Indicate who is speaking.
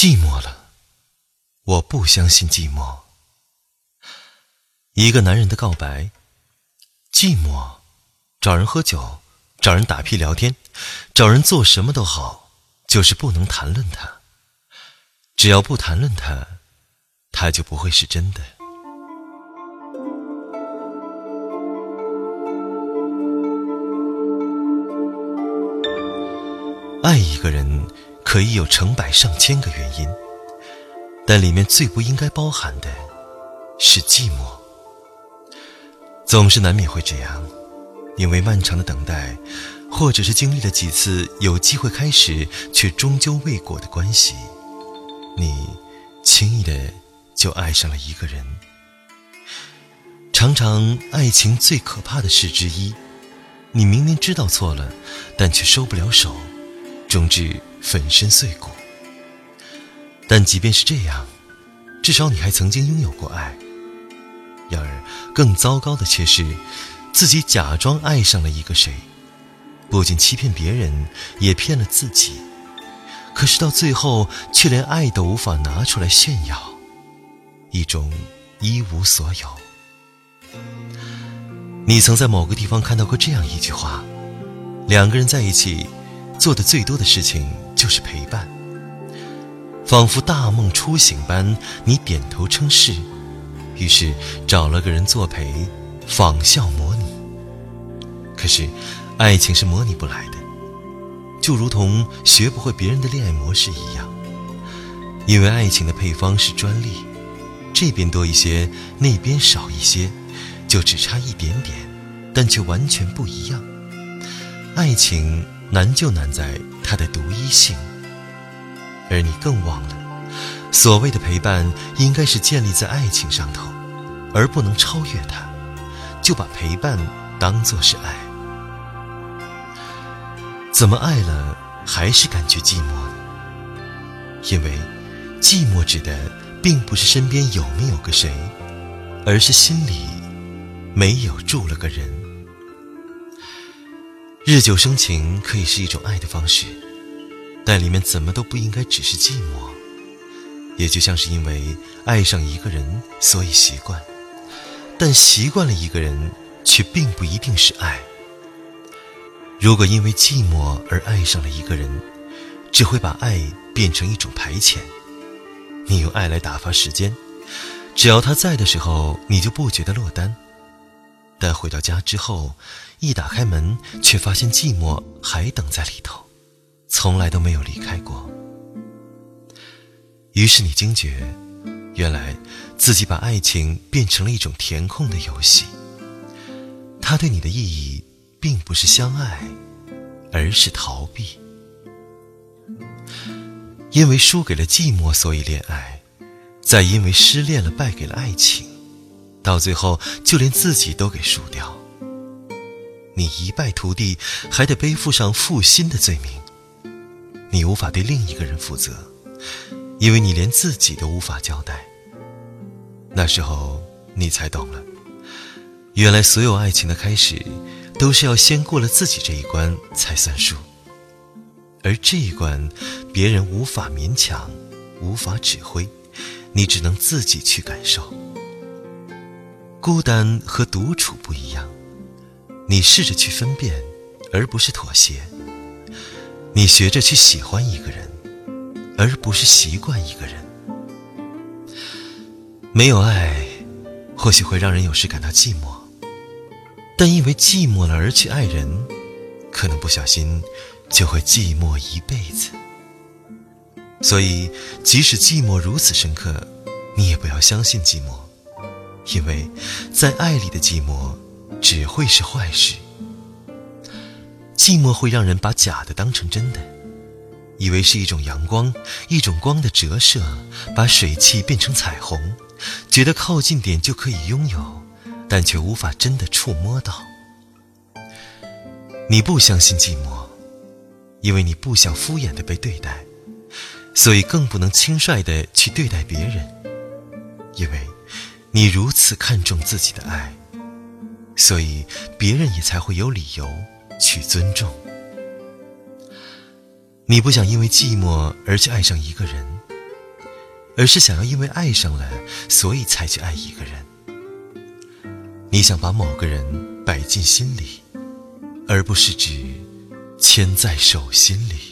Speaker 1: 寂寞了，我不相信寂寞。一个男人的告白：寂寞，找人喝酒，找人打屁聊天，找人做什么都好，就是不能谈论他。只要不谈论他，他就不会是真的。爱一个人可以有成百上千个原因，但里面最不应该包含的是寂寞。总是难免会这样，因为漫长的等待，或者是经历了几次有机会开始却终究未果的关系，你轻易的就爱上了一个人。常常，爱情最可怕的事之一，你明明知道错了，但却收不了手。终至粉身碎骨。但即便是这样，至少你还曾经拥有过爱。然而，更糟糕的却是，自己假装爱上了一个谁，不仅欺骗别人，也骗了自己。可是到最后，却连爱都无法拿出来炫耀，一种一无所有。你曾在某个地方看到过这样一句话：两个人在一起。做的最多的事情就是陪伴，仿佛大梦初醒般，你点头称是，于是找了个人作陪，仿效模拟。可是，爱情是模拟不来的，就如同学不会别人的恋爱模式一样，因为爱情的配方是专利，这边多一些，那边少一些，就只差一点点，但却完全不一样。爱情。难就难在它的独一性，而你更忘了，所谓的陪伴应该是建立在爱情上头，而不能超越它，就把陪伴当作是爱。怎么爱了还是感觉寂寞呢？因为寂寞指的并不是身边有没有个谁，而是心里没有住了个人。日久生情可以是一种爱的方式，但里面怎么都不应该只是寂寞。也就像是因为爱上一个人，所以习惯，但习惯了一个人，却并不一定是爱。如果因为寂寞而爱上了一个人，只会把爱变成一种排遣。你用爱来打发时间，只要他在的时候，你就不觉得落单。但回到家之后，一打开门，却发现寂寞还等在里头，从来都没有离开过。于是你惊觉，原来自己把爱情变成了一种填空的游戏。它对你的意义，并不是相爱，而是逃避。因为输给了寂寞，所以恋爱；再因为失恋了，败给了爱情。到最后，就连自己都给输掉。你一败涂地，还得背负上负心的罪名。你无法对另一个人负责，因为你连自己都无法交代。那时候，你才懂了，原来所有爱情的开始，都是要先过了自己这一关才算数。而这一关，别人无法勉强，无法指挥，你只能自己去感受。孤单和独处不一样，你试着去分辨，而不是妥协；你学着去喜欢一个人，而不是习惯一个人。没有爱，或许会让人有时感到寂寞，但因为寂寞了而去爱人，可能不小心就会寂寞一辈子。所以，即使寂寞如此深刻，你也不要相信寂寞。因为，在爱里的寂寞，只会是坏事。寂寞会让人把假的当成真的，以为是一种阳光，一种光的折射，把水汽变成彩虹，觉得靠近点就可以拥有，但却无法真的触摸到。你不相信寂寞，因为你不想敷衍的被对待，所以更不能轻率的去对待别人，因为。你如此看重自己的爱，所以别人也才会有理由去尊重。你不想因为寂寞而去爱上一个人，而是想要因为爱上了，所以才去爱一个人。你想把某个人摆进心里，而不是只牵在手心里。